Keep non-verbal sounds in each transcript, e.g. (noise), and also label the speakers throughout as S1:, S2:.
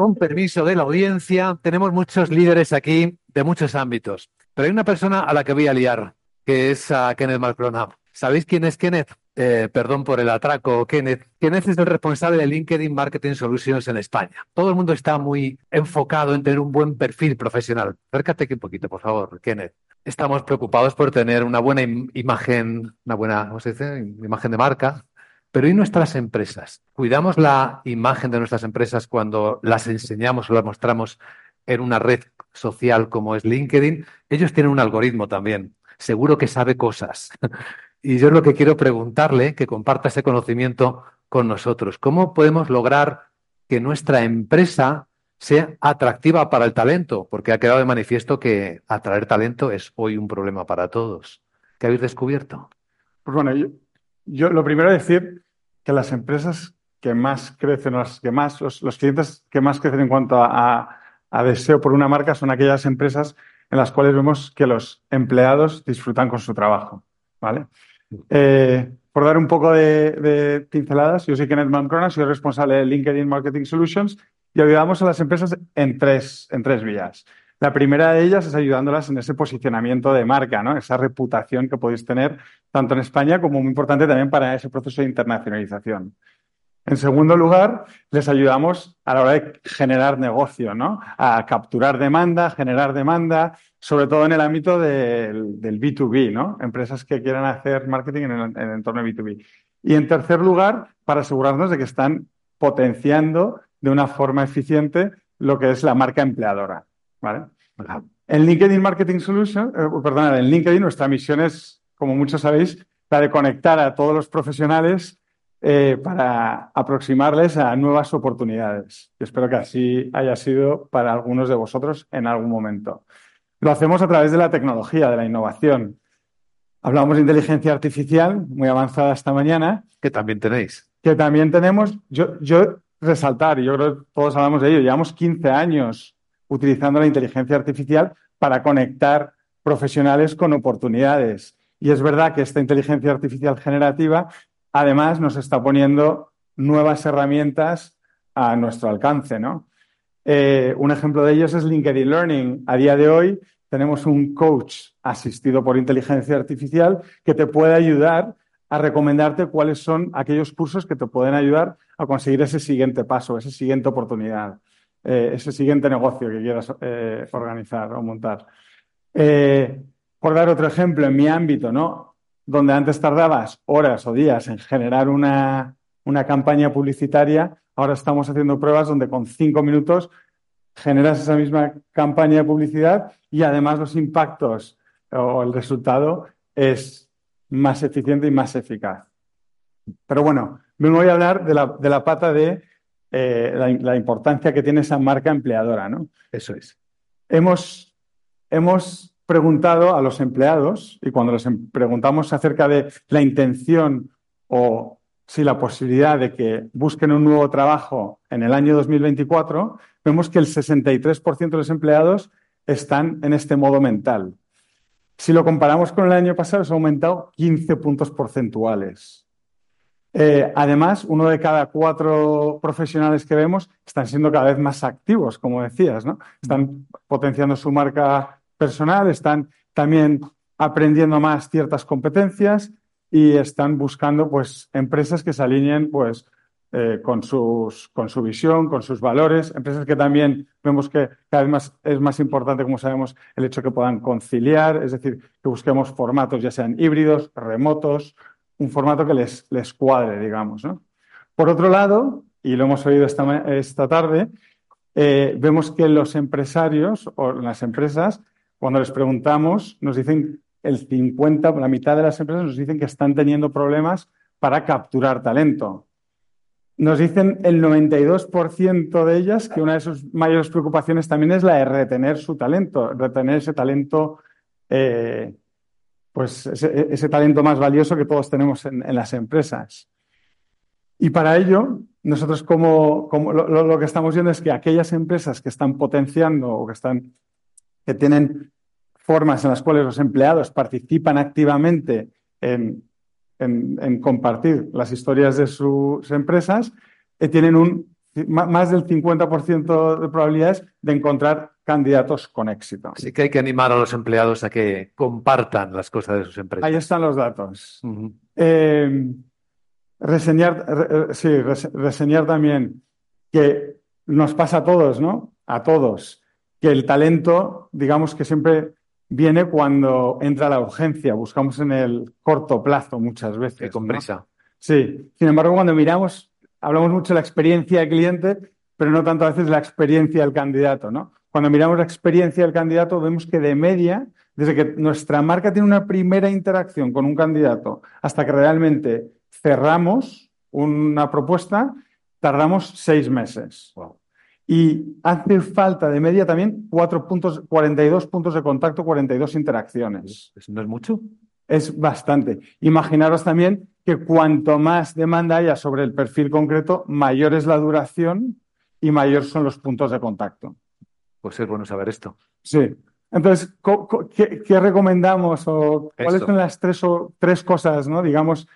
S1: con permiso de la audiencia, tenemos muchos líderes aquí de muchos ámbitos, pero hay una persona a la que voy a liar, que es a Kenneth Malcrona. ¿Sabéis quién es Kenneth? Eh, perdón por el atraco, Kenneth. Kenneth es el responsable de LinkedIn Marketing Solutions en España. Todo el mundo está muy enfocado en tener un buen perfil profesional. Acércate aquí un poquito, por favor, Kenneth. Estamos preocupados por tener una buena imagen, una buena, ¿cómo se dice? Imagen de marca. Pero ¿y nuestras empresas? ¿Cuidamos la imagen de nuestras empresas cuando las enseñamos o las mostramos en una red social como es LinkedIn? Ellos tienen un algoritmo también. Seguro que sabe cosas. (laughs) Y yo lo que quiero preguntarle, que comparta ese conocimiento con nosotros. ¿Cómo podemos lograr que nuestra empresa sea atractiva para el talento? Porque ha quedado de manifiesto que atraer talento es hoy un problema para todos. ¿Qué habéis descubierto?
S2: Pues bueno, yo, lo primero es decir que las empresas que más crecen, los, que más, los, clientes que más crecen en cuanto a, a deseo por una marca son aquellas empresas en las cuales vemos que los empleados disfrutan con su trabajo. ¿Vale? Eh, por dar un poco de, pinceladas, yo soy Kenneth Mancrona, soy responsable de LinkedIn Marketing Solutions y ayudamos a las empresas en tres, en tres vías. La primera de ellas es ayudándolas en ese posicionamiento de marca, esa reputación que podéis tener tanto en España como muy importante también para ese proceso de internacionalización. En segundo lugar, les ayudamos a la hora de generar negocio, ¿no? A capturar demanda, generar demanda, sobre todo en el ámbito del, B2B, ¿no? Empresas que quieran hacer marketing en el, entorno B2B. Y en tercer lugar, para asegurarnos de que están potenciando de una forma eficiente lo que es la marca empleadora, ¿vale? En LinkedIn Marketing Solution, eh, perdón, en LinkedIn nuestra misión es, como muchos sabéis, la de conectar a todos los profesionales eh, para aproximarles a nuevas oportunidades. Y espero que así haya sido para algunos de vosotros en algún momento. Lo hacemos a través de la tecnología, de la innovación. Hablamos de inteligencia artificial, muy avanzada esta mañana.
S1: Que también tenéis.
S2: Que también tenemos. Yo, yo resaltar, y yo creo que todos hablamos de ello, llevamos 15 años utilizando la inteligencia artificial para conectar profesionales con oportunidades. Y es verdad que esta inteligencia artificial generativa además nos está poniendo nuevas herramientas a nuestro alcance, ¿no? Eh, un ejemplo de ellos es LinkedIn Learning. A día de hoy tenemos un coach asistido por inteligencia artificial que te puede ayudar a recomendarte cuáles son aquellos cursos que te pueden ayudar a conseguir ese siguiente paso, esa siguiente oportunidad, eh, ese siguiente negocio que quieras eh, organizar o montar. por dar otro ejemplo, en mi ámbito, ¿no? donde antes tardabas horas o días en generar una, campaña publicitaria, ahora estamos haciendo pruebas donde con cinco minutos generas esa misma campaña de publicidad y además los impactos o el resultado es más eficiente y más eficaz. Pero bueno, me voy a hablar de la, pata de eh, la, importancia que tiene esa marca empleadora, ¿no?
S1: Eso es.
S2: Hemos, hemos preguntado a los empleados y cuando les em, preguntamos acerca de la intención o si la posibilidad de que busquen un nuevo trabajo en el año 2024, vemos que el 63% de los empleados están en este modo mental. Si lo comparamos con el año pasado, se ha aumentado 15 puntos porcentuales. Eh, además, uno de cada cuatro profesionales que vemos están siendo cada vez más activos, como decías, ¿no? Están potenciando su marca personal, están también aprendiendo más ciertas competencias y están buscando pues, empresas que se alineen pues, eh, con, sus, con su visión, con sus valores, empresas que también vemos que cada vez más es más importante, como sabemos, el hecho que puedan conciliar, es decir, que busquemos formatos ya sean híbridos, remotos, un formato que les, les cuadre, digamos. Por otro lado, y lo hemos oído esta, esta tarde, eh, vemos que los empresarios o las empresas cuando les preguntamos, nos dicen el 50, la mitad de las empresas nos dicen que están teniendo problemas para capturar talento. Nos dicen el 92% de ellas que una de sus mayores preocupaciones también es la de retener su talento, retener ese talento, eh, pues ese, talento más valioso que todos tenemos en, las empresas. Y para ello, nosotros como, lo, lo, que estamos viendo es que aquellas empresas que están potenciando o que están que tienen formas en las cuales los empleados participan activamente en, compartir las historias de sus empresas, eh, tienen un más del 50% de probabilidades de encontrar candidatos con éxito.
S1: Así que hay que animar a los empleados a que compartan las cosas de sus empresas.
S2: Ahí están los datos. Eh, reseñar, sí, reseñar también que nos pasa a todos, ¿no? A todos, que el talento, digamos que siempre viene cuando entra la urgencia, buscamos en el corto plazo muchas veces.
S1: Y con prisa.
S2: Sí, sin embargo, cuando miramos, hablamos mucho de la experiencia del cliente, pero no tanto a veces la experiencia del candidato, ¿no? Cuando miramos la experiencia del candidato, vemos que de media, desde que nuestra marca tiene una primera interacción con un candidato hasta que realmente cerramos una propuesta, tardamos seis meses. Y hace falta de media también cuatro puntos, 42 puntos de contacto, 42 interacciones.
S1: ¿Eso no es mucho?
S2: Es bastante. Imaginaros también que cuanto más demanda haya sobre el perfil concreto, mayor es la duración y mayor son los puntos de contacto.
S1: Pues es bueno saber esto.
S2: Sí. Entonces, ¿qué, recomendamos o cuáles son las tres, o, tres cosas, ¿no? digamos,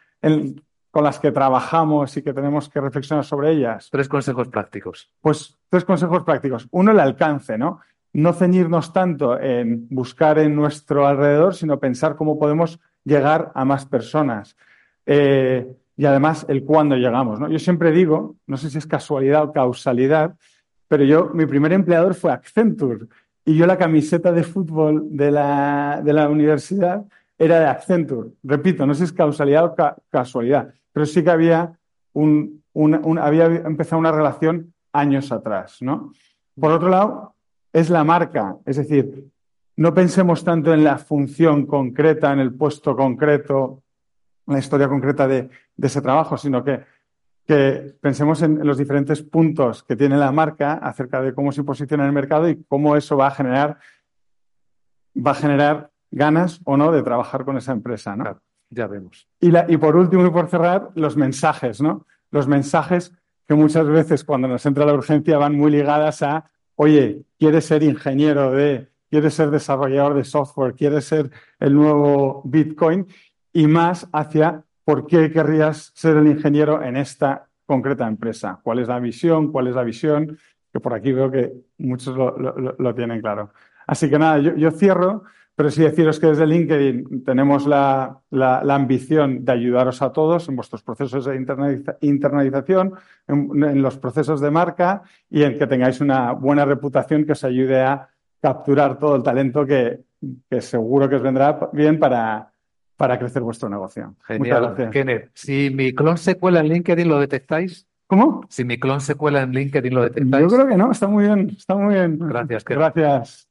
S2: con las que trabajamos y que tenemos que reflexionar sobre ellas?
S1: Tres consejos prácticos.
S2: Pues tres consejos prácticos. Uno, el alcance, ¿no? No ceñirnos tanto en buscar en nuestro alrededor, sino pensar cómo podemos llegar a más personas. Eh, y además el cuándo llegamos. ¿no? Yo siempre digo, no sé si es casualidad o causalidad, pero yo, mi primer empleador fue Accenture y yo la camiseta de fútbol de la, de la universidad era de Accenture. Repito, no sé si es causalidad o casualidad, pero sí que había, un, había empezado una relación años atrás. ¿no? Por otro lado, es la marca, es decir, no pensemos tanto en la función concreta, en el puesto concreto, la historia concreta de, ese trabajo, sino que, que pensemos en, los diferentes puntos que tiene la marca acerca de cómo se posiciona en el mercado y cómo eso va a generar, va a generar ganas o no de trabajar con esa empresa. ¿no?
S1: ya vemos.
S2: Y, la, y por último y por cerrar, los mensajes, ¿no? Los mensajes que muchas veces cuando nos entra la urgencia van muy ligadas a, oye, ¿quieres ser ingeniero de, quieres ser desarrollador de software, quieres ser el nuevo Bitcoin? y más hacia por qué querrías ser el ingeniero en esta concreta empresa. ¿Cuál es la visión? ¿Cuál es la visión? Que por aquí veo que muchos lo, tienen claro. Así que nada, yo, cierro, pero sí deciros que desde LinkedIn tenemos la, ambición de ayudaros a todos en vuestros procesos de internalización, en, los procesos de marca y en que tengáis una buena reputación que os ayude a capturar todo el talento que seguro que os vendrá bien para, para crecer vuestro negocio.
S1: Genial. Kenneth, si mi clon se cuela en LinkedIn, ¿lo detectáis?
S2: ¿Cómo?
S1: Si mi clon se cuela en LinkedIn, ¿lo detectáis?
S2: Yo creo que no, está muy bien, está muy bien.
S1: Gracias, Kenneth.
S2: Gracias.